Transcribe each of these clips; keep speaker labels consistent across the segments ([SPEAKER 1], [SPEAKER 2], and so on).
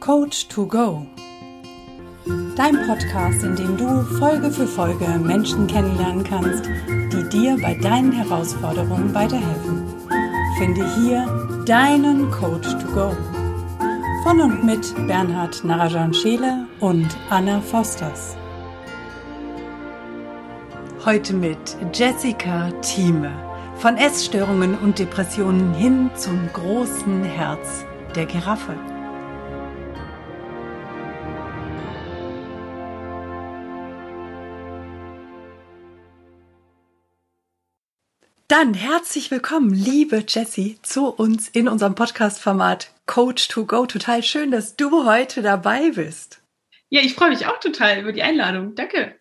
[SPEAKER 1] Coach to Go. Dein Podcast, in dem du Folge für Folge Menschen kennenlernen kannst, die dir bei deinen Herausforderungen weiterhelfen. Finde hier deinen Coach to Go. Von und mit Bernhard Narajan Scheele und Anna Fosters. Heute mit Jessica Thieme. Von Essstörungen und Depressionen hin zum großen Herz der Giraffe. Dann herzlich willkommen, liebe Jessie, zu uns in unserem Podcast-Format Coach to Go. Total schön, dass du heute dabei bist.
[SPEAKER 2] Ja, ich freue mich auch total über die Einladung. Danke.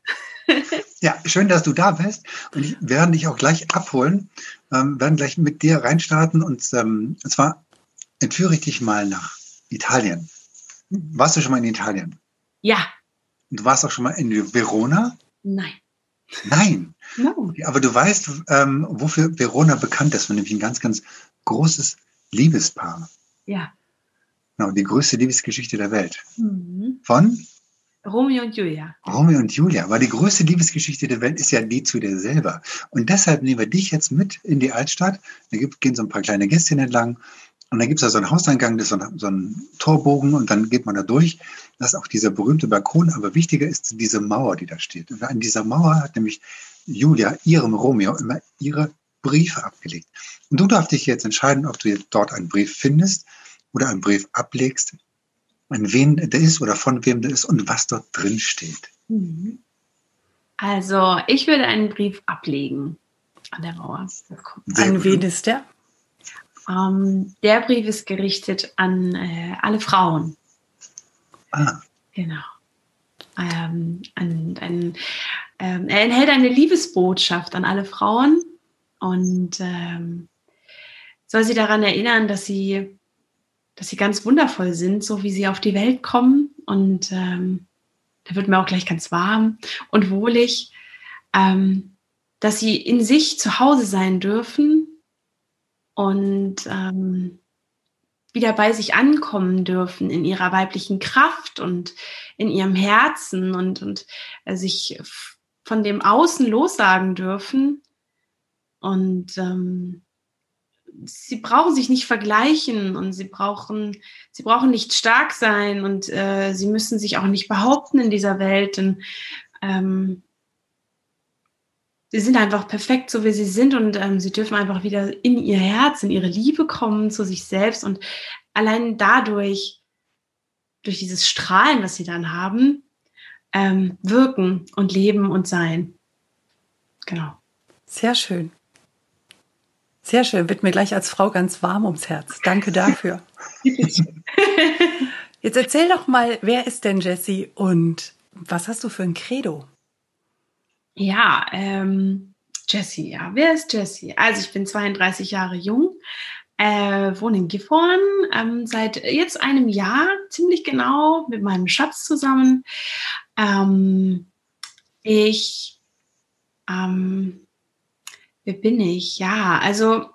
[SPEAKER 3] Ja, schön, dass du da bist. Und ich werde dich auch gleich abholen, ähm, werden gleich mit dir reinstarten. Und, ähm, und zwar entführe ich dich mal nach Italien. Warst du schon mal in Italien?
[SPEAKER 2] Ja.
[SPEAKER 3] Und du warst auch schon mal in Verona?
[SPEAKER 2] Nein.
[SPEAKER 3] Nein. Aber du weißt, ähm, wofür Verona bekannt ist, nämlich ein ganz, ganz großes Liebespaar.
[SPEAKER 2] Ja.
[SPEAKER 3] Genau, die größte Liebesgeschichte der Welt. Mhm. Von?
[SPEAKER 2] Romeo und Julia.
[SPEAKER 3] Romeo und Julia. Aber die größte Liebesgeschichte der Welt ist ja die zu dir selber. Und deshalb nehmen wir dich jetzt mit in die Altstadt. Da gehen so ein paar kleine Gästchen entlang und dann gibt es da so einen Hauseingang, das ist so ein, so ein Torbogen und dann geht man da durch. Das ist auch dieser berühmte Balkon, aber wichtiger ist diese Mauer, die da steht. Und an dieser Mauer hat nämlich Julia ihrem Romeo immer ihre Briefe abgelegt. Und du darfst dich jetzt entscheiden, ob du jetzt dort einen Brief findest oder einen Brief ablegst, an wen der ist oder von wem der ist und was dort drin steht. Mhm.
[SPEAKER 2] Also, ich würde einen Brief ablegen an der Mauer.
[SPEAKER 1] An wen ist der?
[SPEAKER 2] Ähm, der Brief ist gerichtet an äh, alle Frauen.
[SPEAKER 3] Ah.
[SPEAKER 2] Genau. Ähm, an, an, ähm, er enthält eine Liebesbotschaft an alle Frauen und ähm, soll sie daran erinnern, dass sie, dass sie ganz wundervoll sind, so wie sie auf die Welt kommen. Und ähm, da wird mir auch gleich ganz warm und wohlig, ähm, dass sie in sich zu Hause sein dürfen und ähm, wieder bei sich ankommen dürfen in ihrer weiblichen Kraft und in ihrem Herzen und, und äh, sich von dem Außen lossagen dürfen. Und ähm, sie brauchen sich nicht vergleichen und sie brauchen, sie brauchen nicht stark sein und äh, sie müssen sich auch nicht behaupten in dieser Welt, denn ähm, sie sind einfach perfekt, so wie sie sind und ähm, sie dürfen einfach wieder in ihr Herz, in ihre Liebe kommen zu sich selbst und allein dadurch, durch dieses Strahlen, was sie dann haben, ähm, wirken und leben und sein. Genau.
[SPEAKER 1] Sehr schön. Sehr schön. Wird mir gleich als Frau ganz warm ums Herz. Danke dafür. Jetzt erzähl doch mal, wer ist denn Jessie und was hast du für ein Credo?
[SPEAKER 2] Ja, ähm, Jessie, ja. Wer ist Jessie? Also ich bin 32 Jahre jung, äh, wohne in Gifhorn, ähm, seit jetzt einem Jahr ziemlich genau mit meinem Schatz zusammen. Ähm, ich, ähm, wer bin ich? Ja, also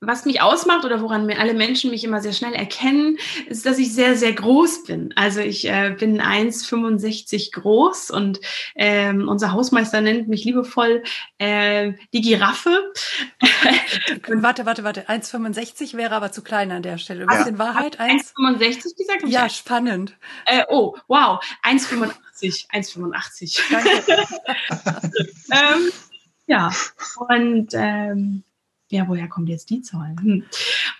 [SPEAKER 2] was mich ausmacht oder woran mir alle Menschen mich immer sehr schnell erkennen, ist, dass ich sehr, sehr groß bin. Also ich äh, bin 1,65 groß und ähm, unser Hausmeister nennt mich liebevoll äh, die Giraffe.
[SPEAKER 1] und warte, warte, warte. 1,65 wäre aber zu klein an der Stelle. Was ja. in Wahrheit?
[SPEAKER 2] 1,65 gesagt?
[SPEAKER 1] Ja, spannend.
[SPEAKER 2] Äh, oh, wow. 1,85. 1,85. Danke. ähm, ja, und ähm, ja, woher kommt jetzt die Zahl? Hm.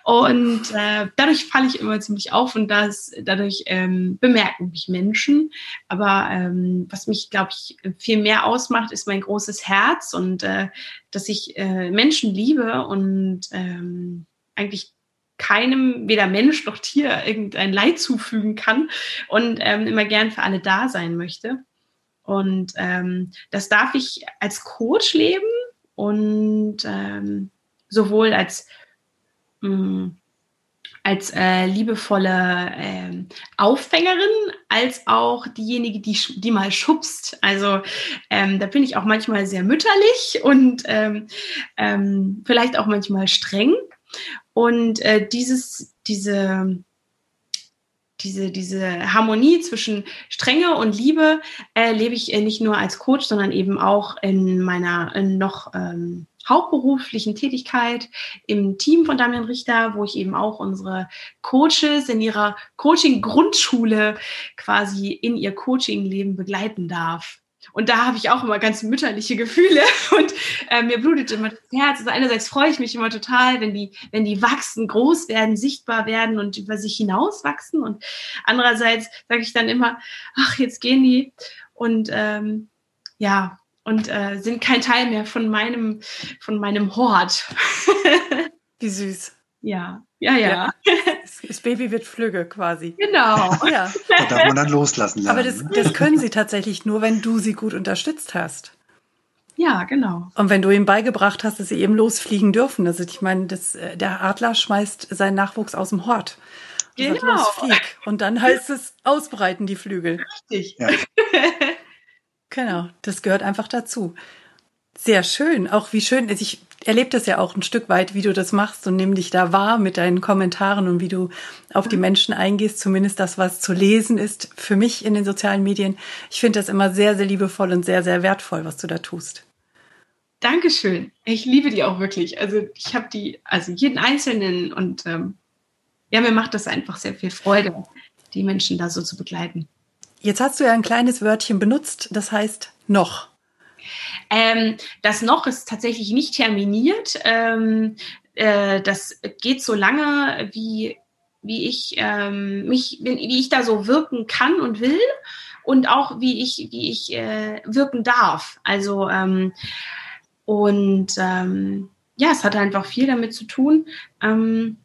[SPEAKER 2] Und äh, dadurch falle ich immer ziemlich auf und das, dadurch ähm, bemerken mich Menschen. Aber ähm, was mich, glaube ich, viel mehr ausmacht, ist mein großes Herz und äh, dass ich äh, Menschen liebe und ähm, eigentlich keinem, weder Mensch noch Tier, irgendein Leid zufügen kann und ähm, immer gern für alle da sein möchte. Und ähm, das darf ich als Coach leben und ähm, sowohl als, mh, mm, als äh, liebevolle äh, Auffängerin als auch diejenige, die, die mal schubst. Also ähm, da bin ich auch manchmal sehr mütterlich und ähm, ähm, vielleicht auch manchmal streng. Und äh, dieses, diese, diese, diese Harmonie zwischen Strenge und Liebe äh, lebe ich äh, nicht nur als Coach, sondern eben auch in meiner in noch ähm, hauptberuflichen Tätigkeit im Team von Damian Richter, wo ich eben auch unsere Coaches in ihrer Coaching-Grundschule quasi in ihr Coaching-Leben begleiten darf. Und da habe ich auch immer ganz mütterliche Gefühle und äh, mir blutet immer das Herz. Also einerseits freue ich mich immer total, wenn die, wenn die wachsen, groß werden, sichtbar werden und über sich hinaus wachsen. Und andererseits sage ich dann immer, ach, jetzt gehen die. Und ähm, ja, und äh, sind kein Teil mehr von meinem, von meinem Hort.
[SPEAKER 1] Wie süß.
[SPEAKER 2] Ja, ja, ja. ja.
[SPEAKER 1] Das Baby wird flügge quasi.
[SPEAKER 2] Genau.
[SPEAKER 3] Ja. Da darf man dann loslassen lernen.
[SPEAKER 1] Aber das, ne? das können sie tatsächlich nur, wenn du sie gut unterstützt hast.
[SPEAKER 2] Ja, genau.
[SPEAKER 1] Und wenn du ihm beigebracht hast, dass sie eben losfliegen dürfen. Also ich meine, das, äh, der Adler schmeißt seinen Nachwuchs aus dem Hort. Und genau. Sagt, los, flieg. Und dann heißt es, ausbreiten die Flügel.
[SPEAKER 2] Richtig. Ja.
[SPEAKER 1] Genau, das gehört einfach dazu. Sehr schön. Auch wie schön ist, ich erlebe das ja auch ein Stück weit, wie du das machst und nimm dich da wahr mit deinen Kommentaren und wie du auf die Menschen eingehst, zumindest das, was zu lesen ist für mich in den sozialen Medien. Ich finde das immer sehr, sehr liebevoll und sehr, sehr wertvoll, was du da tust.
[SPEAKER 2] Dankeschön. Ich liebe die auch wirklich. Also ich habe die, also jeden Einzelnen und ähm, ja, mir macht das einfach sehr viel Freude, die Menschen da so zu begleiten.
[SPEAKER 1] Jetzt hast du ja ein kleines Wörtchen benutzt, das heißt noch.
[SPEAKER 2] Ähm, das noch ist tatsächlich nicht terminiert. Ähm, äh, das geht so lange, wie, wie ich ähm, mich, wie ich da so wirken kann und will und auch wie ich, wie ich äh, wirken darf. Also ähm, und ähm, ja, es hat einfach viel damit zu tun. Ähm,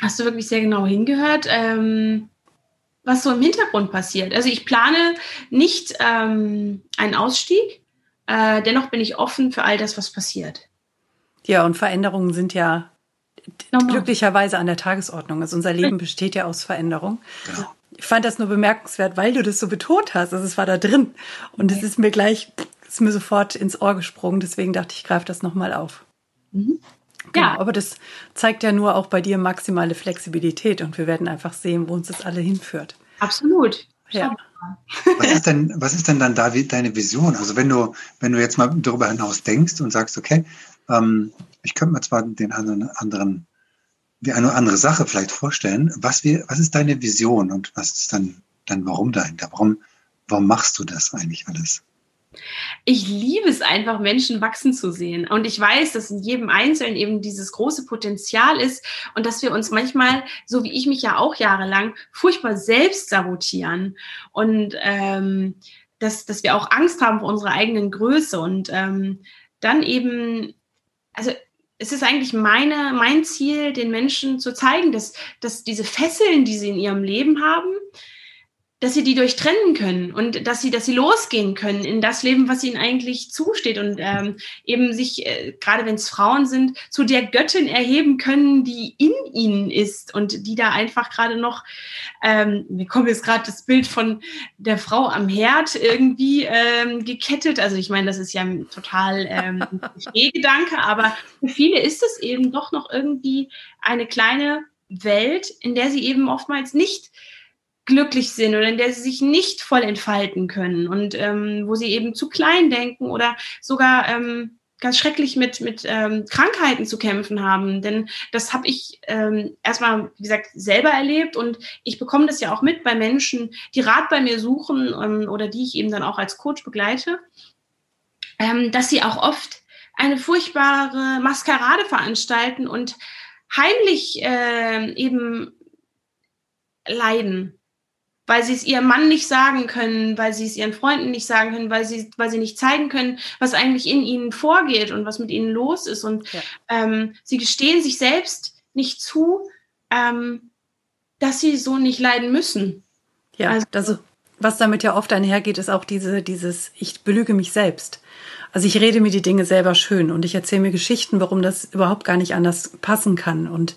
[SPEAKER 2] hast du wirklich sehr genau hingehört? Was so im Hintergrund passiert. Also ich plane nicht ähm, einen Ausstieg, äh, dennoch bin ich offen für all das, was passiert.
[SPEAKER 1] Ja, und Veränderungen sind ja Normal. glücklicherweise an der Tagesordnung. Also unser Leben besteht ja aus Veränderung. Genau. Ich fand das nur bemerkenswert, weil du das so betont hast. Also es war da drin. Und es ist mir gleich, ist mir sofort ins Ohr gesprungen. Deswegen dachte ich, ich greife das nochmal auf. Mhm. Genau, ja. Aber das zeigt ja nur auch bei dir maximale Flexibilität und wir werden einfach sehen, wo uns das alle hinführt.
[SPEAKER 2] Absolut.
[SPEAKER 1] Ja.
[SPEAKER 3] Was ist denn, was ist denn dann da deine Vision? Also wenn du, wenn du jetzt mal darüber hinaus denkst und sagst, okay, ähm, ich könnte mir zwar den anderen, anderen, die eine oder andere Sache vielleicht vorstellen, was wir, was ist deine Vision und was ist dann, dann warum dahinter? Warum, warum machst du das eigentlich alles?
[SPEAKER 2] Ich liebe es einfach, Menschen wachsen zu sehen. Und ich weiß, dass in jedem Einzelnen eben dieses große Potenzial ist und dass wir uns manchmal, so wie ich mich ja auch jahrelang, furchtbar selbst sabotieren. Und ähm, dass, dass wir auch Angst haben vor unserer eigenen Größe. Und ähm, dann eben, also es ist eigentlich meine, mein Ziel, den Menschen zu zeigen, dass, dass diese Fesseln, die sie in ihrem Leben haben, dass sie die durchtrennen können und dass sie, dass sie losgehen können in das Leben, was ihnen eigentlich zusteht und ähm, eben sich, äh, gerade wenn es Frauen sind, zu der Göttin erheben können, die in ihnen ist und die da einfach gerade noch, ähm, mir kommt jetzt gerade das Bild von der Frau am Herd irgendwie ähm, gekettet. Also ich meine, das ist ja total ähm, Gedanke, aber für viele ist es eben doch noch irgendwie eine kleine Welt, in der sie eben oftmals nicht glücklich sind oder in der sie sich nicht voll entfalten können und ähm, wo sie eben zu klein denken oder sogar ähm, ganz schrecklich mit, mit ähm, Krankheiten zu kämpfen haben. Denn das habe ich ähm, erstmal, wie gesagt, selber erlebt und ich bekomme das ja auch mit bei Menschen, die Rat bei mir suchen ähm, oder die ich eben dann auch als Coach begleite, ähm, dass sie auch oft eine furchtbare Maskerade veranstalten und heimlich äh, eben leiden weil sie es ihrem Mann nicht sagen können, weil sie es ihren Freunden nicht sagen können, weil sie, weil sie nicht zeigen können, was eigentlich in ihnen vorgeht und was mit ihnen los ist. Und ja. ähm, sie gestehen sich selbst nicht zu, ähm, dass sie so nicht leiden müssen.
[SPEAKER 1] Ja, also, also was damit ja oft einhergeht, ist auch diese, dieses, ich belüge mich selbst. Also ich rede mir die Dinge selber schön und ich erzähle mir Geschichten, warum das überhaupt gar nicht anders passen kann. Und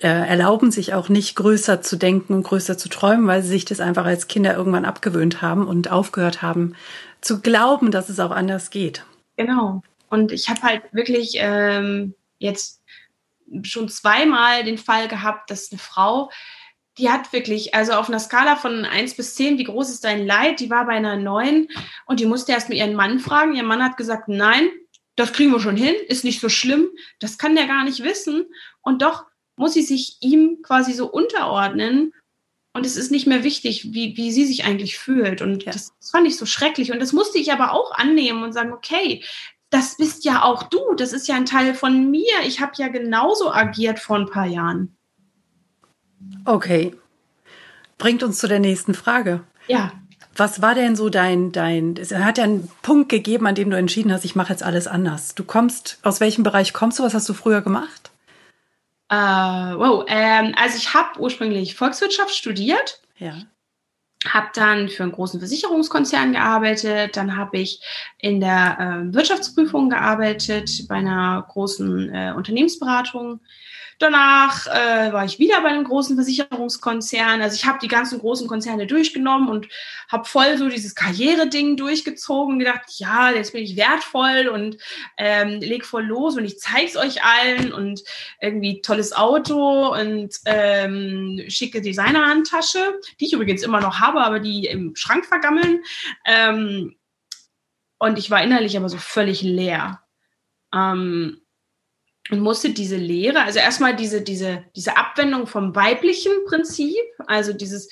[SPEAKER 1] äh, erlauben sich auch nicht größer zu denken und größer zu träumen, weil sie sich das einfach als Kinder irgendwann abgewöhnt haben und aufgehört haben zu glauben, dass es auch anders geht.
[SPEAKER 2] Genau. Und ich habe halt wirklich ähm, jetzt schon zweimal den Fall gehabt, dass eine Frau, die hat wirklich, also auf einer Skala von 1 bis 10, wie groß ist dein Leid? Die war bei einer 9 und die musste erst mit ihren Mann fragen. Ihr Mann hat gesagt, nein, das kriegen wir schon hin, ist nicht so schlimm. Das kann der gar nicht wissen. Und doch muss sie sich ihm quasi so unterordnen. Und es ist nicht mehr wichtig, wie, wie sie sich eigentlich fühlt. Und ja. das, das fand ich so schrecklich. Und das musste ich aber auch annehmen und sagen, okay, das bist ja auch du. Das ist ja ein Teil von mir. Ich habe ja genauso agiert vor ein paar Jahren.
[SPEAKER 1] Okay. Bringt uns zu der nächsten Frage.
[SPEAKER 2] Ja.
[SPEAKER 1] Was war denn so dein, dein, es hat ja einen Punkt gegeben, an dem du entschieden hast, ich mache jetzt alles anders. Du kommst, aus welchem Bereich kommst du? Was hast du früher gemacht?
[SPEAKER 2] Uh, wow, ähm, also ich habe ursprünglich Volkswirtschaft studiert.
[SPEAKER 1] Ja.
[SPEAKER 2] Habe dann für einen großen Versicherungskonzern gearbeitet. Dann habe ich in der äh, Wirtschaftsprüfung gearbeitet bei einer großen äh, Unternehmensberatung. Danach äh, war ich wieder bei einem großen Versicherungskonzern. Also ich habe die ganzen großen Konzerne durchgenommen und habe voll so dieses Karriere-Ding durchgezogen und gedacht, ja, jetzt bin ich wertvoll und ähm, leg voll los und ich zeig's euch allen und irgendwie tolles Auto und ähm, schicke Designerhandtasche, die ich übrigens immer noch habe, aber die im Schrank vergammeln. Ähm, und ich war innerlich aber so völlig leer. Ähm, und musste diese Lehre, also erstmal diese, diese, diese Abwendung vom weiblichen Prinzip, also dieses,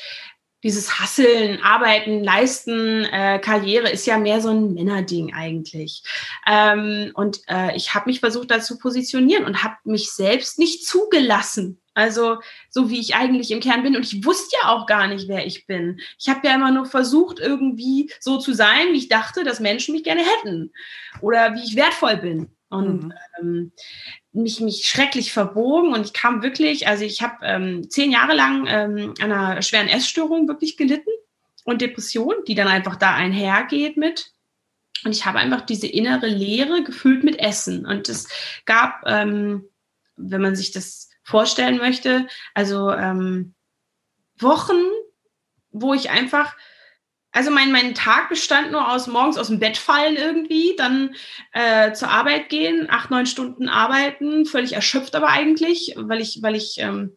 [SPEAKER 2] dieses Hasseln, Arbeiten, Leisten, äh, Karriere ist ja mehr so ein Männerding eigentlich. Ähm, und äh, ich habe mich versucht, da zu positionieren und habe mich selbst nicht zugelassen. Also so wie ich eigentlich im Kern bin. Und ich wusste ja auch gar nicht, wer ich bin. Ich habe ja immer nur versucht, irgendwie so zu sein, wie ich dachte, dass Menschen mich gerne hätten. Oder wie ich wertvoll bin. Und mhm. ähm, mich, mich schrecklich verbogen und ich kam wirklich, also ich habe ähm, zehn Jahre lang ähm, einer schweren Essstörung wirklich gelitten und Depression, die dann einfach da einhergeht mit. Und ich habe einfach diese innere Leere gefüllt mit Essen. Und es gab, ähm, wenn man sich das vorstellen möchte, also ähm, Wochen, wo ich einfach also mein, mein Tag bestand nur aus morgens aus dem Bett fallen irgendwie, dann äh, zur Arbeit gehen, acht, neun Stunden arbeiten, völlig erschöpft aber eigentlich, weil ich, weil ich ähm,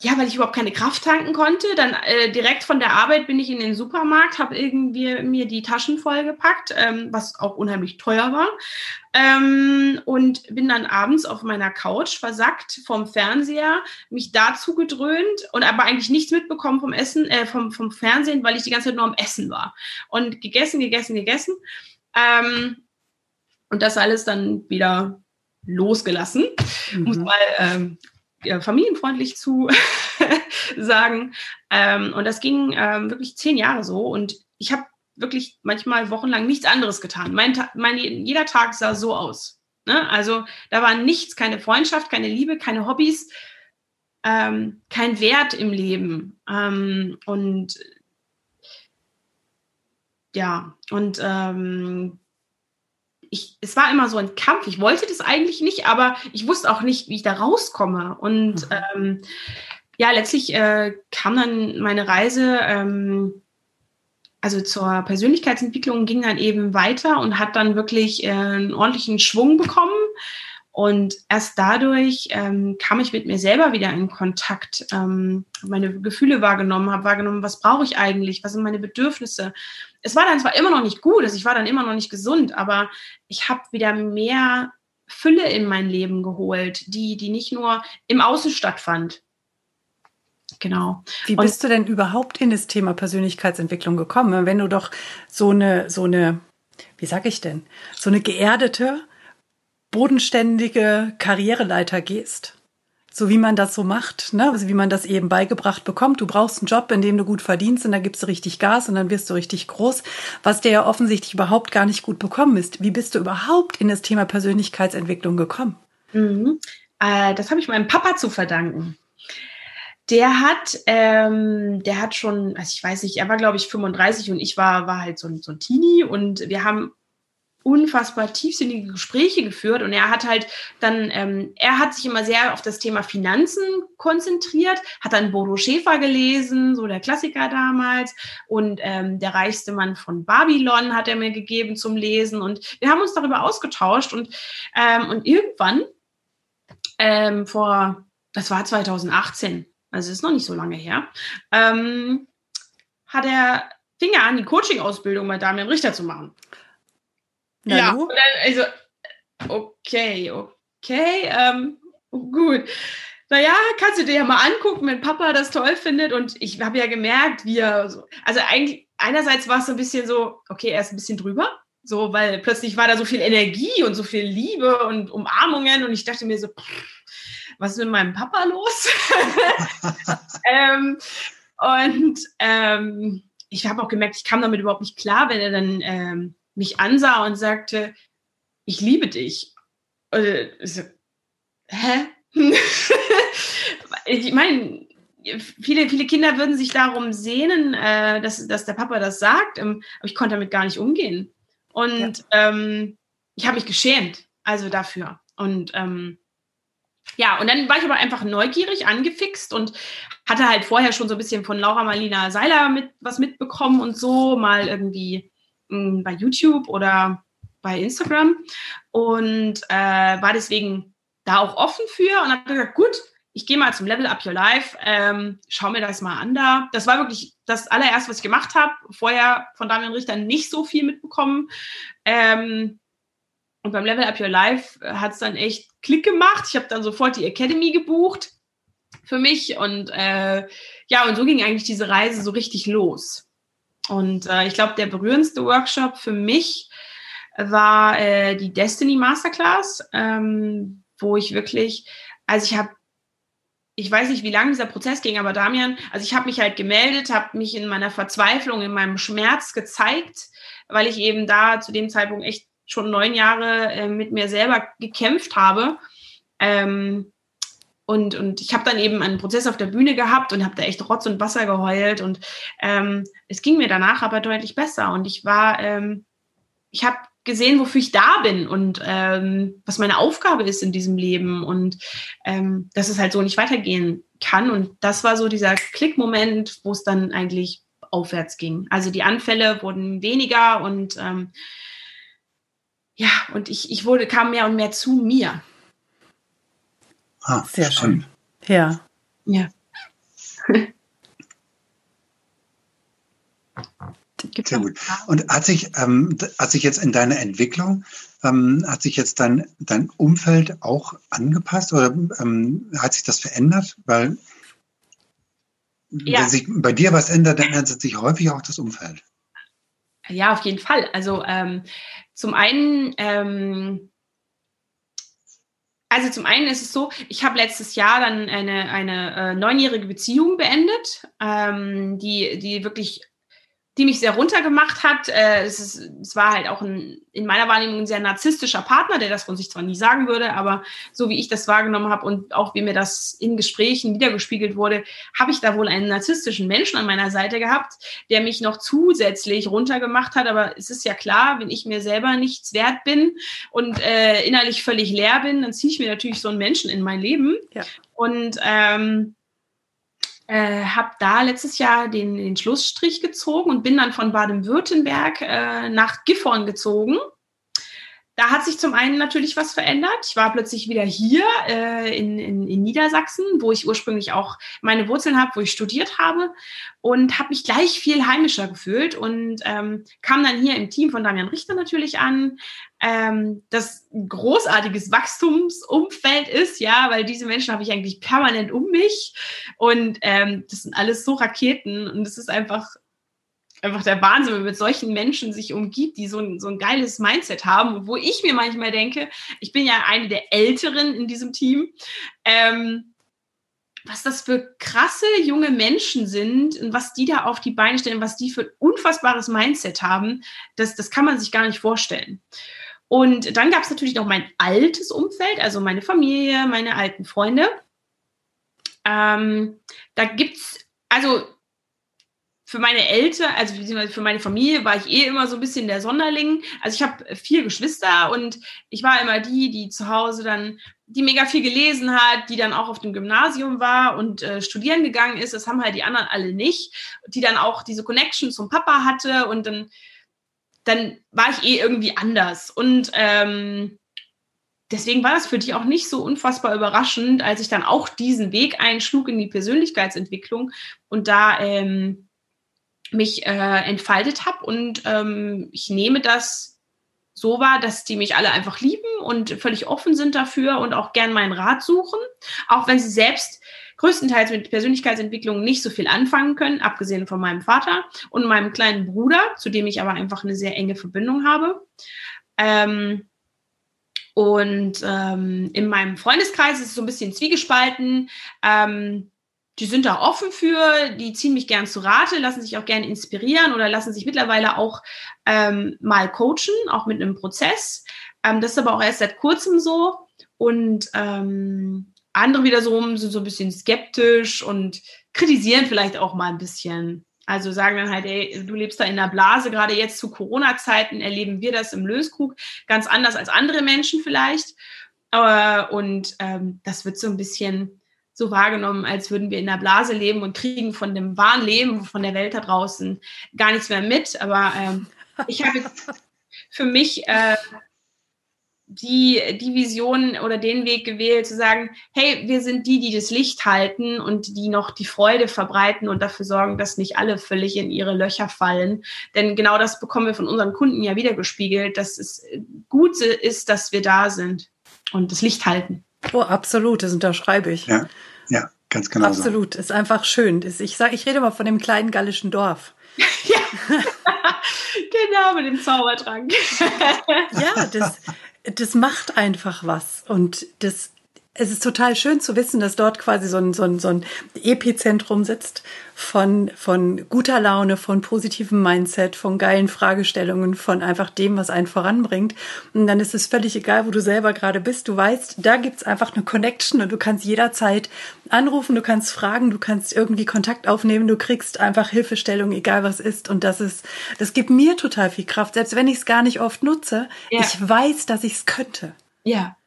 [SPEAKER 2] ja, weil ich überhaupt keine Kraft tanken konnte. Dann äh, direkt von der Arbeit bin ich in den Supermarkt, habe irgendwie mir die Taschen vollgepackt, ähm, was auch unheimlich teuer war. Ähm, und bin dann abends auf meiner Couch versackt vom Fernseher, mich dazu gedröhnt und aber eigentlich nichts mitbekommen vom Essen, äh, vom, vom Fernsehen, weil ich die ganze Zeit nur am Essen war. Und gegessen, gegessen, gegessen. Ähm, und das alles dann wieder losgelassen. Mhm. Muss mal ähm, ja, familienfreundlich zu sagen. Ähm, und das ging ähm, wirklich zehn Jahre so. Und ich habe wirklich manchmal wochenlang nichts anderes getan. Mein, mein, jeder Tag sah so aus. Ne? Also da war nichts, keine Freundschaft, keine Liebe, keine Hobbys, ähm, kein Wert im Leben. Ähm, und ja, und ähm, ich, es war immer so ein Kampf. Ich wollte das eigentlich nicht, aber ich wusste auch nicht, wie ich da rauskomme. Und mhm. ähm, ja, letztlich äh, kam dann meine Reise, ähm, also zur Persönlichkeitsentwicklung ging dann eben weiter und hat dann wirklich äh, einen ordentlichen Schwung bekommen. Und erst dadurch ähm, kam ich mit mir selber wieder in Kontakt, ähm, meine Gefühle wahrgenommen, habe wahrgenommen, was brauche ich eigentlich, was sind meine Bedürfnisse. Es war dann zwar immer noch nicht gut, also ich war dann immer noch nicht gesund, aber ich habe wieder mehr Fülle in mein Leben geholt, die, die nicht nur im Außen stattfand. Genau.
[SPEAKER 1] Wie bist Und, du denn überhaupt in das Thema Persönlichkeitsentwicklung gekommen? Wenn du doch so eine, so eine, wie sag ich denn, so eine geerdete, bodenständige Karriereleiter gehst. So wie man das so macht, ne? also wie man das eben beigebracht bekommt. Du brauchst einen Job, in dem du gut verdienst und dann gibst du richtig Gas und dann wirst du richtig groß, was dir ja offensichtlich überhaupt gar nicht gut bekommen ist. Wie bist du überhaupt in das Thema Persönlichkeitsentwicklung gekommen?
[SPEAKER 2] Mhm. Äh, das habe ich meinem Papa zu verdanken. Der hat, ähm, der hat schon, also ich weiß nicht, er war glaube ich 35 und ich war, war halt so ein, so ein Teenie und wir haben unfassbar tiefsinnige Gespräche geführt und er hat halt dann, ähm, er hat sich immer sehr auf das Thema Finanzen konzentriert, hat dann Bodo Schäfer gelesen, so der Klassiker damals und ähm, der reichste Mann von Babylon hat er mir gegeben zum Lesen und wir haben uns darüber ausgetauscht und, ähm, und irgendwann ähm, vor, das war 2018, also ist noch nicht so lange her, ähm, hat er fing er an, die Coaching-Ausbildung bei Damian Richter zu machen.
[SPEAKER 1] Na,
[SPEAKER 2] ja, dann, also, okay, okay, ähm, gut. Naja, kannst du dir ja mal angucken, wenn Papa das toll findet. Und ich habe ja gemerkt, wie er so. Also eigentlich, einerseits war es so ein bisschen so, okay, er ist ein bisschen drüber. So, weil plötzlich war da so viel Energie und so viel Liebe und Umarmungen. Und ich dachte mir so, was ist mit meinem Papa los? ähm, und ähm, ich habe auch gemerkt, ich kam damit überhaupt nicht klar, wenn er dann ähm, mich ansah und sagte, ich liebe dich. Und so, hä? ich meine, viele, viele Kinder würden sich darum sehnen, äh, dass, dass der Papa das sagt, ähm, aber ich konnte damit gar nicht umgehen. Und ja. ähm, ich habe mich geschämt, also dafür. Und ähm, ja, und dann war ich aber einfach neugierig, angefixt und hatte halt vorher schon so ein bisschen von Laura Marlina Seiler mit was mitbekommen und so, mal irgendwie mh, hm, bei YouTube oder bei Instagram und äh, war deswegen da auch offen für und habe gesagt, gut, ich gehe mal zum Level Up Your Life, ähm, schau mir das mal an da. Das war wirklich das allererste, was ich gemacht habe. Vorher von Damian Richter nicht so viel mitbekommen. Ähm, und beim Level Up Your Life hat es dann echt Klick gemacht. Ich habe dann sofort die Academy gebucht für mich und äh, ja, und so ging eigentlich diese Reise so richtig los. Und äh, ich glaube, der berührendste Workshop für mich war äh, die Destiny Masterclass, ähm, wo ich wirklich, also ich habe ich weiß nicht, wie lange dieser Prozess ging, aber Damian, also ich habe mich halt gemeldet, habe mich in meiner Verzweiflung, in meinem Schmerz gezeigt, weil ich eben da zu dem Zeitpunkt echt schon neun Jahre äh, mit mir selber gekämpft habe. Ähm, und, und ich habe dann eben einen Prozess auf der Bühne gehabt und habe da echt Rotz und Wasser geheult. Und ähm, es ging mir danach aber deutlich besser. Und ich war, ähm, ich habe gesehen, wofür ich da bin und ähm, was meine Aufgabe ist in diesem Leben und ähm, dass es halt so nicht weitergehen kann. Und das war so dieser Klickmoment, wo es dann eigentlich aufwärts ging. Also die Anfälle wurden weniger und ähm, ja, und ich, ich wurde, kam mehr und mehr zu mir.
[SPEAKER 3] Ah,
[SPEAKER 1] Sehr schön. Ja.
[SPEAKER 2] Ja.
[SPEAKER 3] Sehr gut. Und hat sich, ähm, hat sich jetzt in deiner Entwicklung, ähm, hat sich jetzt dein, dein Umfeld auch angepasst oder ähm, hat sich das verändert? Weil ja. wenn sich bei dir was ändert, dann ändert sich häufig auch das Umfeld.
[SPEAKER 2] Ja, auf jeden Fall. Also ähm, zum einen ähm, also zum einen ist es so, ich habe letztes Jahr dann eine, eine äh, neunjährige Beziehung beendet, ähm, die, die wirklich die mich sehr runtergemacht hat. Äh, es, ist, es war halt auch ein, in meiner Wahrnehmung ein sehr narzisstischer Partner, der das von sich zwar nie sagen würde, aber so wie ich das wahrgenommen habe und auch wie mir das in Gesprächen wiedergespiegelt wurde, habe ich da wohl einen narzisstischen Menschen an meiner Seite gehabt, der mich noch zusätzlich runtergemacht hat. Aber es ist ja klar, wenn ich mir selber nichts wert bin und äh, innerlich völlig leer bin, dann ziehe ich mir natürlich so einen Menschen in mein Leben. Ja. Und ähm, äh, habe da letztes Jahr den, den Schlussstrich gezogen und bin dann von Baden-Württemberg äh, nach Gifhorn gezogen da hat sich zum einen natürlich was verändert. Ich war plötzlich wieder hier äh, in, in, in Niedersachsen, wo ich ursprünglich auch meine Wurzeln habe, wo ich studiert habe und habe mich gleich viel heimischer gefühlt und ähm, kam dann hier im Team von Damian Richter natürlich an, ähm, das ein großartiges Wachstumsumfeld ist, ja, weil diese Menschen habe ich eigentlich permanent um mich und ähm, das sind alles so Raketen und es ist einfach einfach der Wahnsinn, wenn man mit solchen Menschen sich umgibt, die so ein, so ein geiles Mindset haben, wo ich mir manchmal denke, ich bin ja eine der Älteren in diesem Team, ähm, was das für krasse junge Menschen sind und was die da auf die Beine stellen, was die für ein unfassbares Mindset haben, das, das kann man sich gar nicht vorstellen. Und dann gab es natürlich noch mein altes Umfeld, also meine Familie, meine alten Freunde. Ähm, da gibt's, also für meine Eltern, also für meine Familie war ich eh immer so ein bisschen der Sonderling. Also ich habe vier Geschwister und ich war immer die, die zu Hause dann, die mega viel gelesen hat, die dann auch auf dem Gymnasium war und äh, studieren gegangen ist. Das haben halt die anderen alle nicht. Die dann auch diese Connection zum Papa hatte und dann, dann war ich eh irgendwie anders. Und ähm, deswegen war das für dich auch nicht so unfassbar überraschend, als ich dann auch diesen Weg einschlug in die Persönlichkeitsentwicklung und da ähm, mich äh, entfaltet habe. Und ähm, ich nehme das so wahr, dass die mich alle einfach lieben und völlig offen sind dafür und auch gern meinen Rat suchen, auch wenn sie selbst größtenteils mit Persönlichkeitsentwicklung nicht so viel anfangen können, abgesehen von meinem Vater und meinem kleinen Bruder, zu dem ich aber einfach eine sehr enge Verbindung habe. Ähm, und ähm, in meinem Freundeskreis ist es so ein bisschen zwiegespalten. Ähm, die sind da offen für, die ziehen mich gern zu Rate, lassen sich auch gern inspirieren oder lassen sich mittlerweile auch ähm, mal coachen, auch mit einem Prozess. Ähm, das ist aber auch erst seit kurzem so. Und ähm, andere wiederum sind so ein bisschen skeptisch und kritisieren vielleicht auch mal ein bisschen. Also sagen dann halt, ey, du lebst da in der Blase, gerade jetzt zu Corona-Zeiten erleben wir das im Löskrug ganz anders als andere Menschen vielleicht. und ähm, das wird so ein bisschen so wahrgenommen, als würden wir in der Blase leben und kriegen von dem wahren Leben, von der Welt da draußen gar nichts mehr mit. Aber ähm, ich habe für mich äh, die, die Vision oder den Weg gewählt, zu sagen, hey, wir sind die, die das Licht halten und die noch die Freude verbreiten und dafür sorgen, dass nicht alle völlig in ihre Löcher fallen. Denn genau das bekommen wir von unseren Kunden ja wieder gespiegelt, dass es gut ist, dass wir da sind und das Licht halten.
[SPEAKER 1] Oh, absolut, das unterschreibe ich.
[SPEAKER 3] Ja, ja, ganz genau.
[SPEAKER 1] Absolut, so. ist einfach schön. Ich sage, ich rede mal von dem kleinen gallischen Dorf.
[SPEAKER 2] ja, genau, mit dem Zaubertrank.
[SPEAKER 1] ja, das, das macht einfach was. Und das, es ist total schön zu wissen, dass dort quasi so ein, so ein, so ein Epizentrum sitzt von, von guter Laune, von positivem Mindset, von geilen Fragestellungen, von einfach dem, was einen voranbringt. Und dann ist es völlig egal, wo du selber gerade bist. Du weißt, da gibt's einfach eine Connection und du kannst jederzeit anrufen, du kannst fragen, du kannst irgendwie Kontakt aufnehmen, du kriegst einfach Hilfestellung, egal was ist. Und das ist, das gibt mir total viel Kraft, selbst wenn ich es gar nicht oft nutze. Ja. Ich weiß, dass ich es könnte.
[SPEAKER 2] Ja.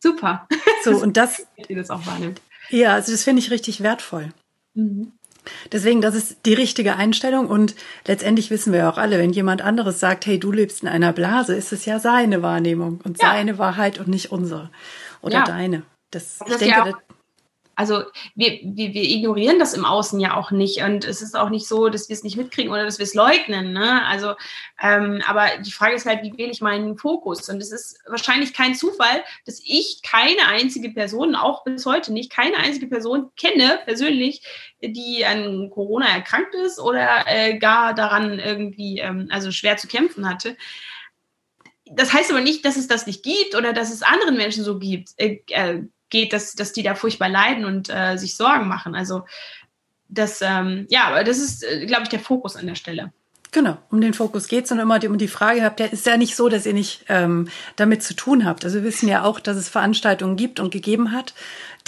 [SPEAKER 2] Super.
[SPEAKER 1] So, und das.
[SPEAKER 2] Ihr das auch wahrnimmt.
[SPEAKER 1] Ja, also das finde ich richtig wertvoll. Mhm. Deswegen, das ist die richtige Einstellung und letztendlich wissen wir auch alle, wenn jemand anderes sagt, hey, du lebst in einer Blase, ist es ja seine Wahrnehmung und ja. seine Wahrheit und nicht unsere oder ja. deine. Das,
[SPEAKER 2] das ich denke, ja also wir, wir, wir ignorieren das im Außen ja auch nicht. Und es ist auch nicht so, dass wir es nicht mitkriegen oder dass wir es leugnen. Ne? Also, ähm, aber die Frage ist halt, wie wähle ich meinen Fokus? Und es ist wahrscheinlich kein Zufall, dass ich keine einzige Person, auch bis heute nicht, keine einzige Person kenne, persönlich, die an Corona erkrankt ist oder äh, gar daran irgendwie, ähm, also schwer zu kämpfen hatte das heißt aber nicht, dass es das nicht gibt oder dass es anderen Menschen so gibt. Äh, äh geht, dass, dass die da furchtbar leiden und äh, sich Sorgen machen. Also das, ähm, ja, das ist, äh, glaube ich, der Fokus an der Stelle.
[SPEAKER 1] Genau, um den Fokus geht's und immer um die Frage habt, der ist ja nicht so, dass ihr nicht ähm, damit zu tun habt. Also wir wissen ja auch, dass es Veranstaltungen gibt und gegeben hat,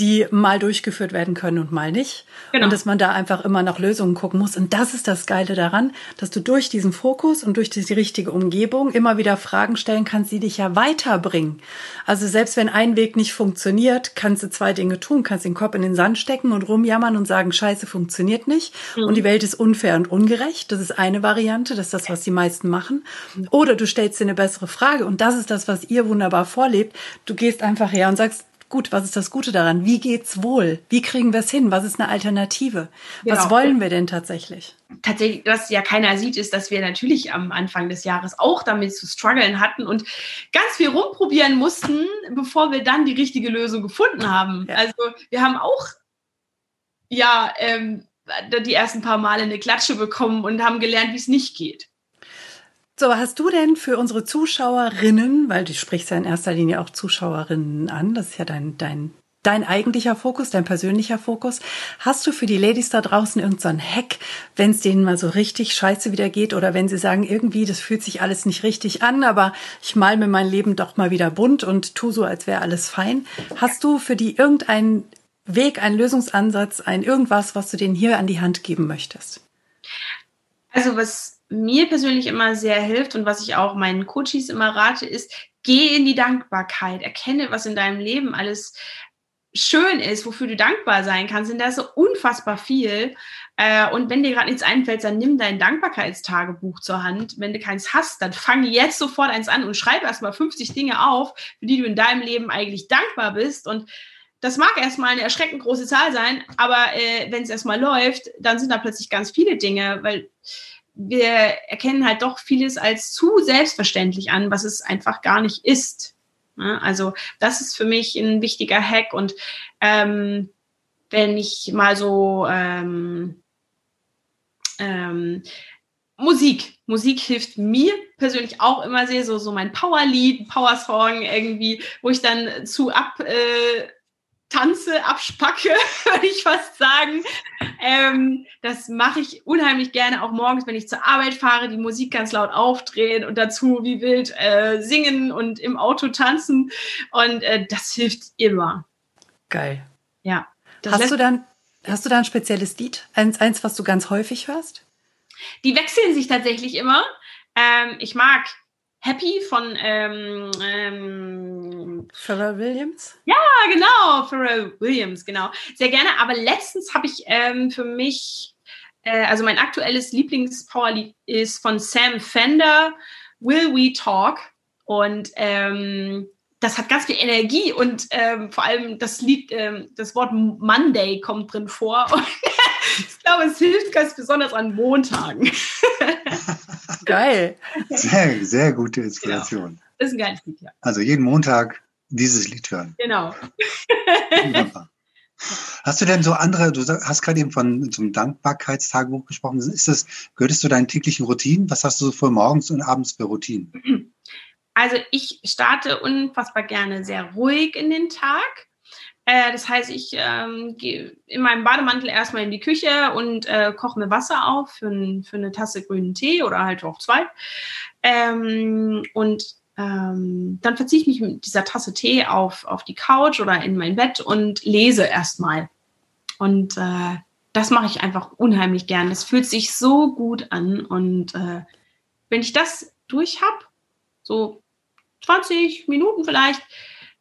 [SPEAKER 1] die mal durchgeführt werden können und mal nicht. Genau. Und dass man da einfach immer nach Lösungen gucken muss. Und das ist das Geile daran, dass du durch diesen Fokus und durch die richtige Umgebung immer wieder Fragen stellen kannst, die dich ja weiterbringen. Also selbst wenn ein Weg nicht funktioniert, kannst du zwei Dinge tun. Kannst den Kopf in den Sand stecken und rumjammern und sagen, scheiße, funktioniert nicht. Mhm. Und die Welt ist unfair und ungerecht. Das ist eine Variante. Das ist das, was die meisten machen. Oder du stellst dir eine bessere Frage. Und das ist das, was ihr wunderbar vorlebt. Du gehst einfach her und sagst, gut, was ist das Gute daran? Wie geht's wohl? Wie kriegen wir es hin? Was ist eine Alternative? Genau. Was wollen wir denn tatsächlich?
[SPEAKER 2] Tatsächlich, was ja keiner sieht, ist, dass wir natürlich am Anfang des Jahres auch damit zu strugglen hatten und ganz viel rumprobieren mussten, bevor wir dann die richtige Lösung gefunden haben. Ja. Also wir haben auch ja ähm, die ersten paar Male eine Klatsche bekommen und haben gelernt, wie es nicht geht.
[SPEAKER 1] So, hast du denn für unsere Zuschauerinnen, weil du sprichst ja in erster Linie auch Zuschauerinnen an, das ist ja dein, dein, dein eigentlicher Fokus, dein persönlicher Fokus, hast du für die Ladies da draußen irgendeinen so Hack, wenn es denen mal so richtig scheiße wieder geht oder wenn sie sagen, irgendwie, das fühlt sich alles nicht richtig an, aber ich mal mir mein Leben doch mal wieder bunt und tu so, als wäre alles fein. Hast du für die irgendeinen Weg, einen Lösungsansatz, ein irgendwas, was du denen hier an die Hand geben möchtest?
[SPEAKER 2] Also was mir persönlich immer sehr hilft und was ich auch meinen Coaches immer rate, ist, geh in die Dankbarkeit, erkenne, was in deinem Leben alles schön ist, wofür du dankbar sein kannst, sind da so unfassbar viel. Äh, und wenn dir gerade nichts einfällt, dann nimm dein Dankbarkeitstagebuch zur Hand. Wenn du keins hast, dann fang jetzt sofort eins an und schreib erstmal 50 Dinge auf, für die du in deinem Leben eigentlich dankbar bist. Und das mag erstmal eine erschreckend große Zahl sein, aber äh, wenn es erstmal läuft, dann sind da plötzlich ganz viele Dinge, weil wir erkennen halt doch vieles als zu selbstverständlich an, was es einfach gar nicht ist. Also das ist für mich ein wichtiger Hack. Und ähm, wenn ich mal so ähm, ähm, Musik. Musik hilft mir persönlich auch immer sehr, so, so mein Powerlied, Powersong irgendwie, wo ich dann zu ab äh, tanze, abspacke, würde ich fast sagen. Ähm, das mache ich unheimlich gerne, auch morgens, wenn ich zur Arbeit fahre, die Musik ganz laut aufdrehen und dazu wie wild äh, singen und im Auto tanzen. Und äh, das hilft immer.
[SPEAKER 1] Geil.
[SPEAKER 2] Ja.
[SPEAKER 1] Hast du dann, hast du da ein spezielles Lied? Eins, eins, was du ganz häufig hörst?
[SPEAKER 2] Die wechseln sich tatsächlich immer. Ähm, ich mag Happy von ähm, ähm,
[SPEAKER 1] Pharrell Williams?
[SPEAKER 2] Ja, genau, Pharrell Williams, genau. Sehr gerne. Aber letztens habe ich ähm, für mich, äh, also mein aktuelles Lieblings-Powerlied ist von Sam Fender, Will We Talk? Und ähm, das hat ganz viel Energie und ähm, vor allem das Lied, ähm, das Wort Monday kommt drin vor. Und ich glaube, es hilft ganz besonders an Montagen.
[SPEAKER 1] Geil.
[SPEAKER 3] Sehr, sehr gute Inspiration. Ja,
[SPEAKER 2] das ist ein geiles Lied, ja.
[SPEAKER 3] Also jeden Montag dieses Lied hören.
[SPEAKER 2] Genau.
[SPEAKER 3] Hast du denn so andere, du hast gerade eben von zum Dankbarkeitstagebuch gesprochen, ist das, gehört es zu deinen täglichen Routinen? Was hast du so für morgens und abends für Routinen?
[SPEAKER 2] Also ich starte unfassbar gerne sehr ruhig in den Tag. Äh, das heißt, ich ähm, gehe in meinem Bademantel erstmal in die Küche und äh, koche mir Wasser auf für, ein, für, eine Tasse grünen Tee oder halt auch zwei. Ähm, und ähm, dann verziehe ich mich mit dieser Tasse Tee auf, auf die Couch oder in mein Bett und lese erstmal. Und äh, das mache ich einfach unheimlich gern. Das fühlt sich so gut an. Und äh, wenn ich das durch habe, so 20 Minuten vielleicht,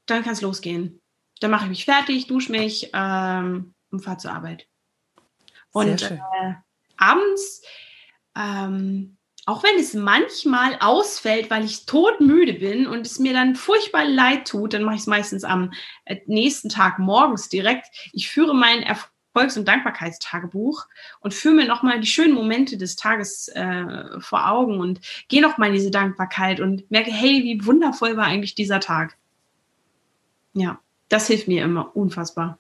[SPEAKER 2] dann kann es losgehen. Dann mache ich mich fertig, dusche mich ähm, und fahre zur Arbeit. Und äh, abends, ähm, auch wenn es manchmal ausfällt, weil ich todmüde bin und es mir dann furchtbar leid tut, dann mache ich es meistens am äh, nächsten Tag morgens direkt. Ich führe Erfolg Erfolgs- und Dankbarkeitstagebuch und führe mir nochmal die schönen Momente des Tages äh, vor Augen und gehe nochmal in diese Dankbarkeit und merke, hey, wie wundervoll war eigentlich dieser Tag. Ja, das hilft mir immer unfassbar.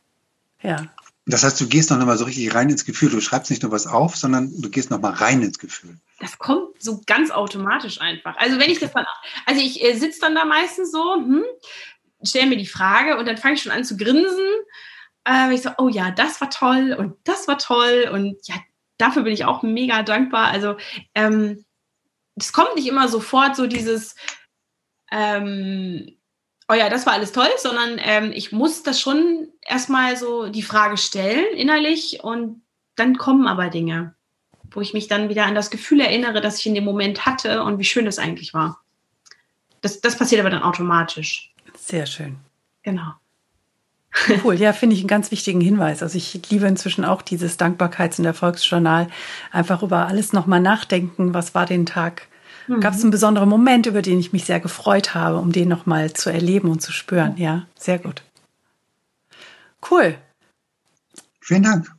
[SPEAKER 1] Ja.
[SPEAKER 3] Das heißt, du gehst noch mal so richtig rein ins Gefühl. Du schreibst nicht nur was auf, sondern du gehst noch mal rein ins Gefühl.
[SPEAKER 2] Das kommt so ganz automatisch einfach. Also wenn ich das dann, also ich äh, sitze dann da meistens so, hm, stelle mir die Frage und dann fange ich schon an zu grinsen äh, ich so, oh ja, das war toll und das war toll und ja, dafür bin ich auch mega dankbar. Also ähm, es kommt nicht immer sofort so dieses, ähm, oh ja, das war alles toll, sondern ähm, ich muss das schon erstmal so die Frage stellen innerlich und dann kommen aber Dinge, wo ich mich dann wieder an das Gefühl erinnere, das ich in dem Moment hatte und wie schön das eigentlich war. Das, das passiert aber dann automatisch.
[SPEAKER 1] Sehr schön.
[SPEAKER 2] Genau.
[SPEAKER 1] Cool, ja, finde ich einen ganz wichtigen Hinweis. Also ich liebe inzwischen auch dieses Dankbarkeits- und Erfolgsjournal. Einfach über alles nochmal nachdenken. Was war den Tag? Mhm. Gab es einen besonderen Moment, über den ich mich sehr gefreut habe, um den nochmal zu erleben und zu spüren? Ja, sehr gut. Cool.
[SPEAKER 3] Vielen Dank.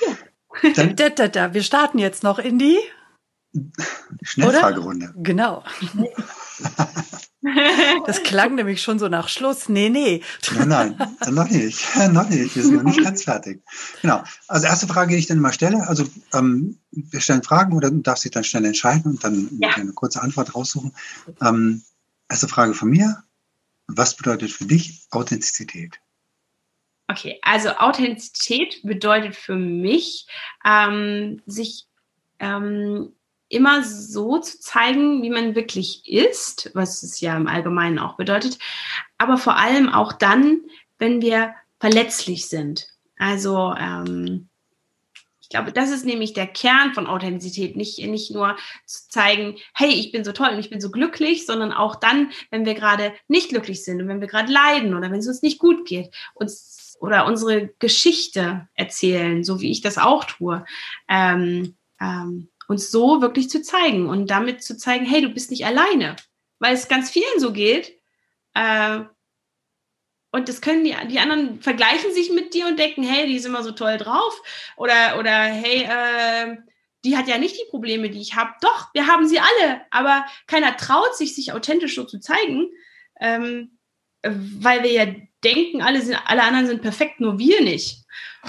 [SPEAKER 1] Ja. Dann, da, da, da. Wir starten jetzt noch in die
[SPEAKER 3] Schnellfragerunde.
[SPEAKER 1] Oder? Genau. Das klang nämlich schon so nach Schluss. Nee, nee.
[SPEAKER 3] Nein, nein, noch nicht. noch nicht. Wir sind noch nicht ganz fertig. Genau. Also erste Frage, die ich dann mal stelle, also ähm, wir stellen Fragen oder du darfst dich dann schnell entscheiden und dann ja. eine kurze Antwort raussuchen. Ähm, erste Frage von mir. Was bedeutet für dich Authentizität?
[SPEAKER 2] Okay, also Authentizität bedeutet für mich, ähm, sich ähm, immer so zu zeigen, wie man wirklich ist, was es ja im Allgemeinen auch bedeutet, aber vor allem auch dann, wenn wir verletzlich sind. Also ähm, Ich glaube, das ist nämlich der Kern von Authentizität. Nicht, nicht nur zu zeigen, hey, ich bin so toll und ich bin so glücklich, sondern auch dann, wenn wir gerade nicht glücklich sind und wenn wir gerade leiden oder wenn es uns nicht gut geht, uns oder unsere Geschichte erzählen, so wie ich das auch tue. Ähm, ähm, uns so wirklich zu zeigen und damit zu zeigen, hey, du bist nicht alleine, weil es ganz vielen so geht. Äh, und das können die, die anderen vergleichen sich mit dir und denken, hey, die ist immer so toll drauf. Oder, oder hey, äh, die hat ja nicht die Probleme, die ich habe. Doch, wir haben sie alle, aber keiner traut sich, sich authentisch so zu zeigen, ähm, weil wir ja denken, alle, sind, alle anderen sind perfekt, nur wir nicht.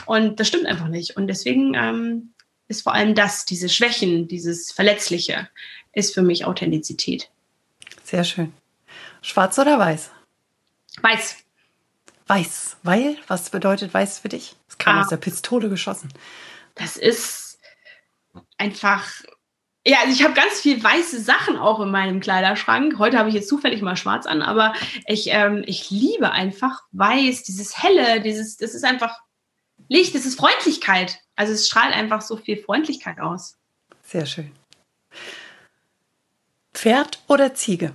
[SPEAKER 2] Und das stimmt einfach nicht. Und deswegen ähm, ist vor allem das, diese Schwächen, dieses Verletzliche, ist für mich Authentizität.
[SPEAKER 1] Sehr schön. Schwarz oder weiß?
[SPEAKER 2] Weiß.
[SPEAKER 1] Weiß. Weil? Was bedeutet weiß für dich? Es kam ah. aus der Pistole geschossen.
[SPEAKER 2] Das ist einfach. Ja, also ich habe ganz viel weiße Sachen auch in meinem Kleiderschrank. Heute habe ich jetzt zufällig mal schwarz an, aber ich, ähm, ich liebe einfach weiß, dieses helle, dieses, das ist einfach Licht, das ist Freundlichkeit. Also es strahlt einfach so viel Freundlichkeit aus.
[SPEAKER 1] Sehr schön. Pferd oder Ziege?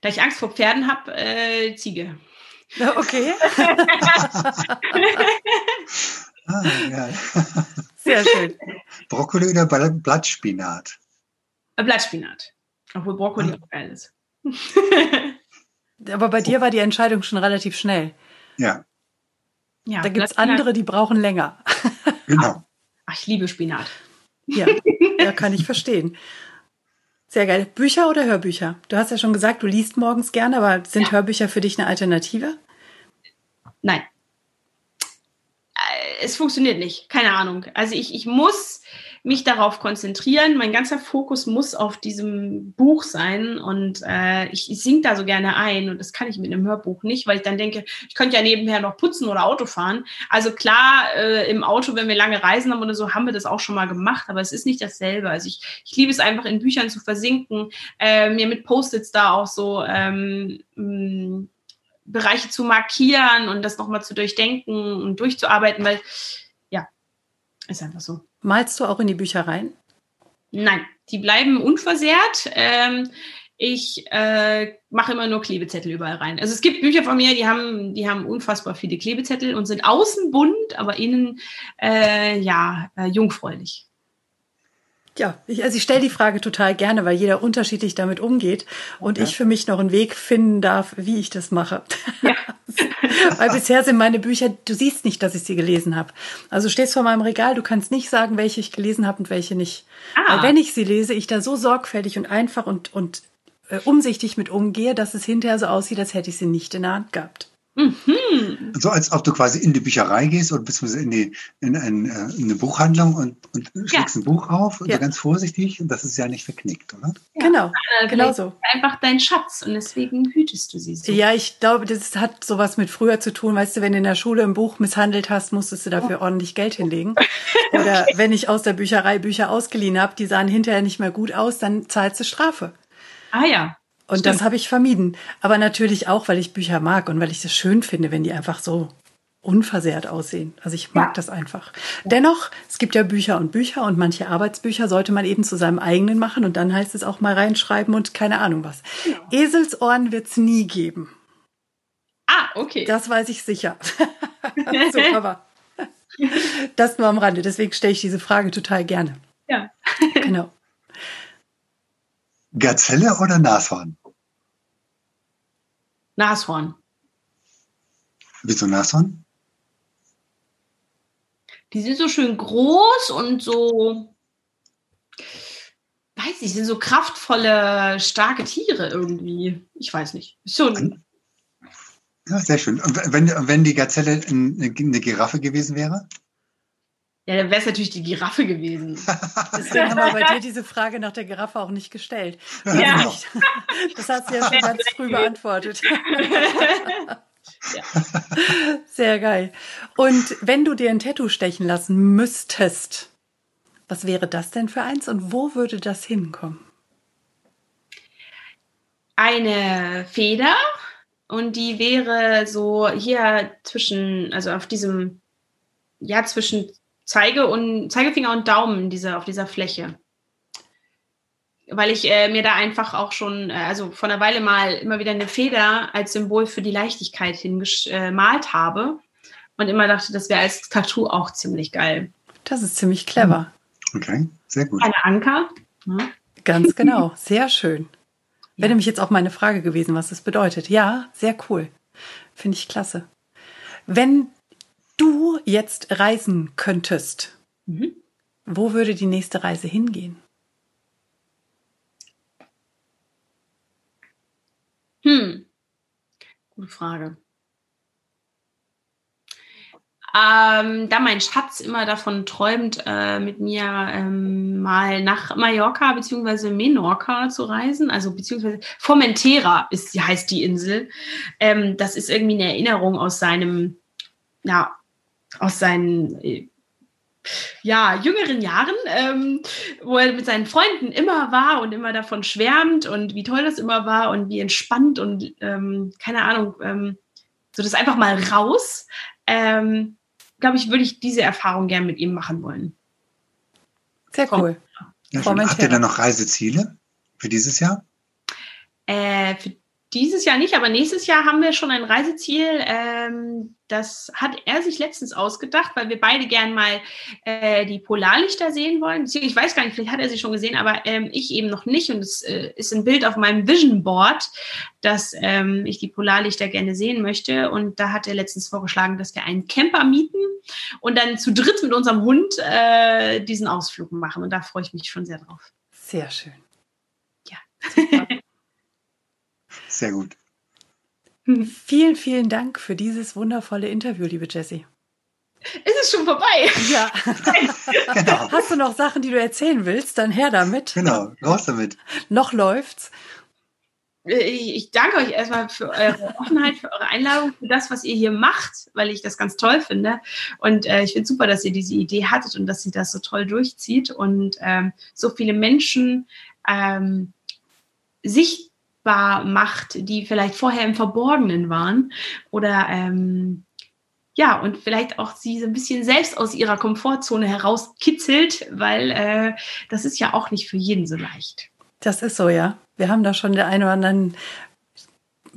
[SPEAKER 2] Da ich Angst vor Pferden habe, äh, Ziege.
[SPEAKER 1] Okay.
[SPEAKER 3] ah.
[SPEAKER 1] Sehr schön.
[SPEAKER 3] Brokkoli oder Blattspinat?
[SPEAKER 2] Äh, Blattspinat. Obwohl Brokkoli ah. auch geil ist.
[SPEAKER 1] Aber bei dir war die Entscheidung schon relativ schnell.
[SPEAKER 3] Ja.
[SPEAKER 1] Ja, da gibt es andere, die brauchen länger.
[SPEAKER 3] Genau.
[SPEAKER 2] Ach, ich liebe Spinat.
[SPEAKER 1] Ja, ja, kann ich verstehen. Sehr geil. Bücher oder Hörbücher? Du hast ja schon gesagt, du liest morgens gerne, aber sind ja. Hörbücher für dich eine Alternative?
[SPEAKER 2] Nein. Äh, es funktioniert nicht. Keine Ahnung. Also ich, ich muss mich darauf konzentrieren. Mein ganzer Fokus muss auf diesem Buch sein und äh, ich, sing da so gerne ein und das kann ich mit einem Hörbuch nicht, weil ich dann denke, ich könnte ja nebenher noch putzen oder Auto fahren. Also klar, äh, im Auto, wenn wir lange Reisen haben oder so, haben wir das auch schon mal gemacht, aber es ist nicht dasselbe. Also ich, ich liebe es einfach in Büchern zu versinken, äh, mir mit Post-its da auch so ähm, mh, Bereiche zu markieren und das nochmal zu durchdenken und durchzuarbeiten, weil ja, ist einfach so.
[SPEAKER 1] Malst du auch in die Bücher rein?
[SPEAKER 2] Nein, die bleiben unversehrt. Ähm, ich äh, mache immer nur Klebezettel überall rein. Also es gibt Bücher von mir, die haben, die haben unfassbar viele Klebezettel und sind außen bunt, aber innen äh, ja äh, jungfräulich.
[SPEAKER 1] Ja, ich, also ich stelle die Frage total gerne, weil jeder unterschiedlich damit umgeht und ja. ich für mich noch einen Weg finden darf, wie ich das mache. Ja. weil bisher sind meine Bücher, du siehst nicht, dass ich sie gelesen habe. Also du stehst vor meinem Regal, du kannst nicht sagen, welche ich gelesen habe und welche nicht. Ah. Weil wenn ich sie lese, ich da so sorgfältig und einfach und, und äh, umsichtig mit umgehe, dass es hinterher so aussieht, als hätte ich sie nicht in der Hand gehabt.
[SPEAKER 3] Mhm. So als ob du quasi in die Bücherei gehst oder beziehungsweise in, die, in, ein, äh, in eine Buchhandlung und, und schlägst ja. ein Buch auf, ja. so ganz vorsichtig, und das ist ja nicht verknickt, oder?
[SPEAKER 1] Ja. Genau, äh, genau so.
[SPEAKER 2] Einfach dein Schatz und deswegen hütest du sie so.
[SPEAKER 1] Ja, ich glaube, das hat sowas mit früher zu tun. Weißt du, wenn du in der Schule ein Buch misshandelt hast, musstest du dafür oh. ordentlich Geld hinlegen. Oder wenn ich aus der Bücherei Bücher ausgeliehen habe, die sahen hinterher nicht mehr gut aus, dann zahlst du Strafe.
[SPEAKER 2] Ah ja.
[SPEAKER 1] Und Stimmt. das habe ich vermieden. Aber natürlich auch, weil ich Bücher mag und weil ich es schön finde, wenn die einfach so unversehrt aussehen. Also ich mag ja. das einfach. Dennoch, es gibt ja Bücher und Bücher und manche Arbeitsbücher sollte man eben zu seinem eigenen machen und dann heißt es auch mal reinschreiben und keine Ahnung was. Ja. Eselsohren wird es nie geben.
[SPEAKER 2] Ah, okay.
[SPEAKER 1] Das weiß ich sicher. so, aber das nur am Rande. Deswegen stelle ich diese Frage total gerne.
[SPEAKER 2] Ja.
[SPEAKER 1] genau.
[SPEAKER 3] Gazelle oder Nashorn?
[SPEAKER 2] Nashorn.
[SPEAKER 3] Wieso Nashorn?
[SPEAKER 2] Die sind so schön groß und so, weiß ich, sind so kraftvolle, starke Tiere irgendwie. Ich weiß nicht. Schon.
[SPEAKER 3] Ja, sehr schön. Und wenn, wenn die Gazelle eine Giraffe gewesen wäre?
[SPEAKER 2] Ja, dann wäre es natürlich die Giraffe gewesen.
[SPEAKER 1] Deswegen haben wir bei dir diese Frage nach der Giraffe auch nicht gestellt. Ja. Das hast du ja schon ganz früh beantwortet. Ja. Sehr geil. Und wenn du dir ein Tattoo stechen lassen müsstest, was wäre das denn für eins und wo würde das hinkommen?
[SPEAKER 2] Eine Feder und die wäre so hier zwischen, also auf diesem ja, zwischen Zeige und, Zeigefinger und Daumen diese, auf dieser Fläche. Weil ich äh, mir da einfach auch schon, äh, also vor einer Weile mal immer wieder eine Feder als Symbol für die Leichtigkeit hingemalt äh, habe und immer dachte, das wäre als Tattoo auch ziemlich geil.
[SPEAKER 1] Das ist ziemlich clever.
[SPEAKER 3] Okay, sehr gut.
[SPEAKER 2] Eine Anker.
[SPEAKER 1] Ja. Ganz genau, sehr schön. Wäre nämlich jetzt auch meine Frage gewesen, was das bedeutet. Ja, sehr cool. Finde ich klasse. Wenn du jetzt reisen könntest, mhm. wo würde die nächste Reise hingehen?
[SPEAKER 2] Hm, gute Frage. Ähm, da mein Schatz immer davon träumt, äh, mit mir ähm, mal nach Mallorca bzw. Menorca zu reisen, also beziehungsweise Formentera ist, heißt die Insel. Ähm, das ist irgendwie eine Erinnerung aus seinem, ja, aus seinen äh, ja, jüngeren Jahren, ähm, wo er mit seinen Freunden immer war und immer davon schwärmt und wie toll das immer war und wie entspannt und ähm, keine Ahnung, ähm, so das einfach mal raus. Ähm, glaube ich, würde ich diese Erfahrung gerne mit ihm machen wollen.
[SPEAKER 1] Sehr cool.
[SPEAKER 3] Ja, Habt ihr da noch Reiseziele für dieses Jahr?
[SPEAKER 2] Äh, für dieses Jahr nicht, aber nächstes Jahr haben wir schon ein Reiseziel. Ähm, das hat er sich letztens ausgedacht, weil wir beide gern mal äh, die Polarlichter sehen wollen. Ich weiß gar nicht, vielleicht hat er sie schon gesehen, aber ähm, ich eben noch nicht. Und es äh, ist ein Bild auf meinem Vision Board, dass ähm, ich die Polarlichter gerne sehen möchte. Und da hat er letztens vorgeschlagen, dass wir einen Camper mieten und dann zu dritt mit unserem Hund äh, diesen Ausflug machen. Und da freue ich mich schon sehr drauf.
[SPEAKER 1] Sehr schön.
[SPEAKER 2] Ja. Super.
[SPEAKER 3] Sehr gut.
[SPEAKER 1] Vielen, vielen Dank für dieses wundervolle Interview, liebe Jessie.
[SPEAKER 2] Ist es schon vorbei?
[SPEAKER 1] Ja. genau. Hast du noch Sachen, die du erzählen willst? Dann her damit.
[SPEAKER 3] Genau, raus damit.
[SPEAKER 1] noch läuft's.
[SPEAKER 2] Ich danke euch erstmal für eure Offenheit, für eure Einladung, für das, was ihr hier macht, weil ich das ganz toll finde. Und äh, ich finde super, dass ihr diese Idee hattet und dass ihr das so toll durchzieht und ähm, so viele Menschen ähm, sich sichtbar macht, die vielleicht vorher im Verborgenen waren oder ähm, ja, und vielleicht auch sie so ein bisschen selbst aus ihrer Komfortzone herauskitzelt, weil äh, das ist ja auch nicht für jeden so leicht.
[SPEAKER 1] Das ist so, ja. Wir haben da schon der einen oder anderen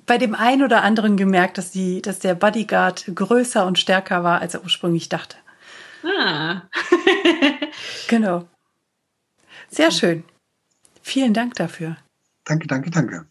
[SPEAKER 1] bei dem einen oder anderen gemerkt, dass die, dass der Bodyguard größer und stärker war, als er ursprünglich dachte.
[SPEAKER 2] Ah.
[SPEAKER 1] genau. Sehr schön. Vielen Dank dafür.
[SPEAKER 3] Danke, danke, danke.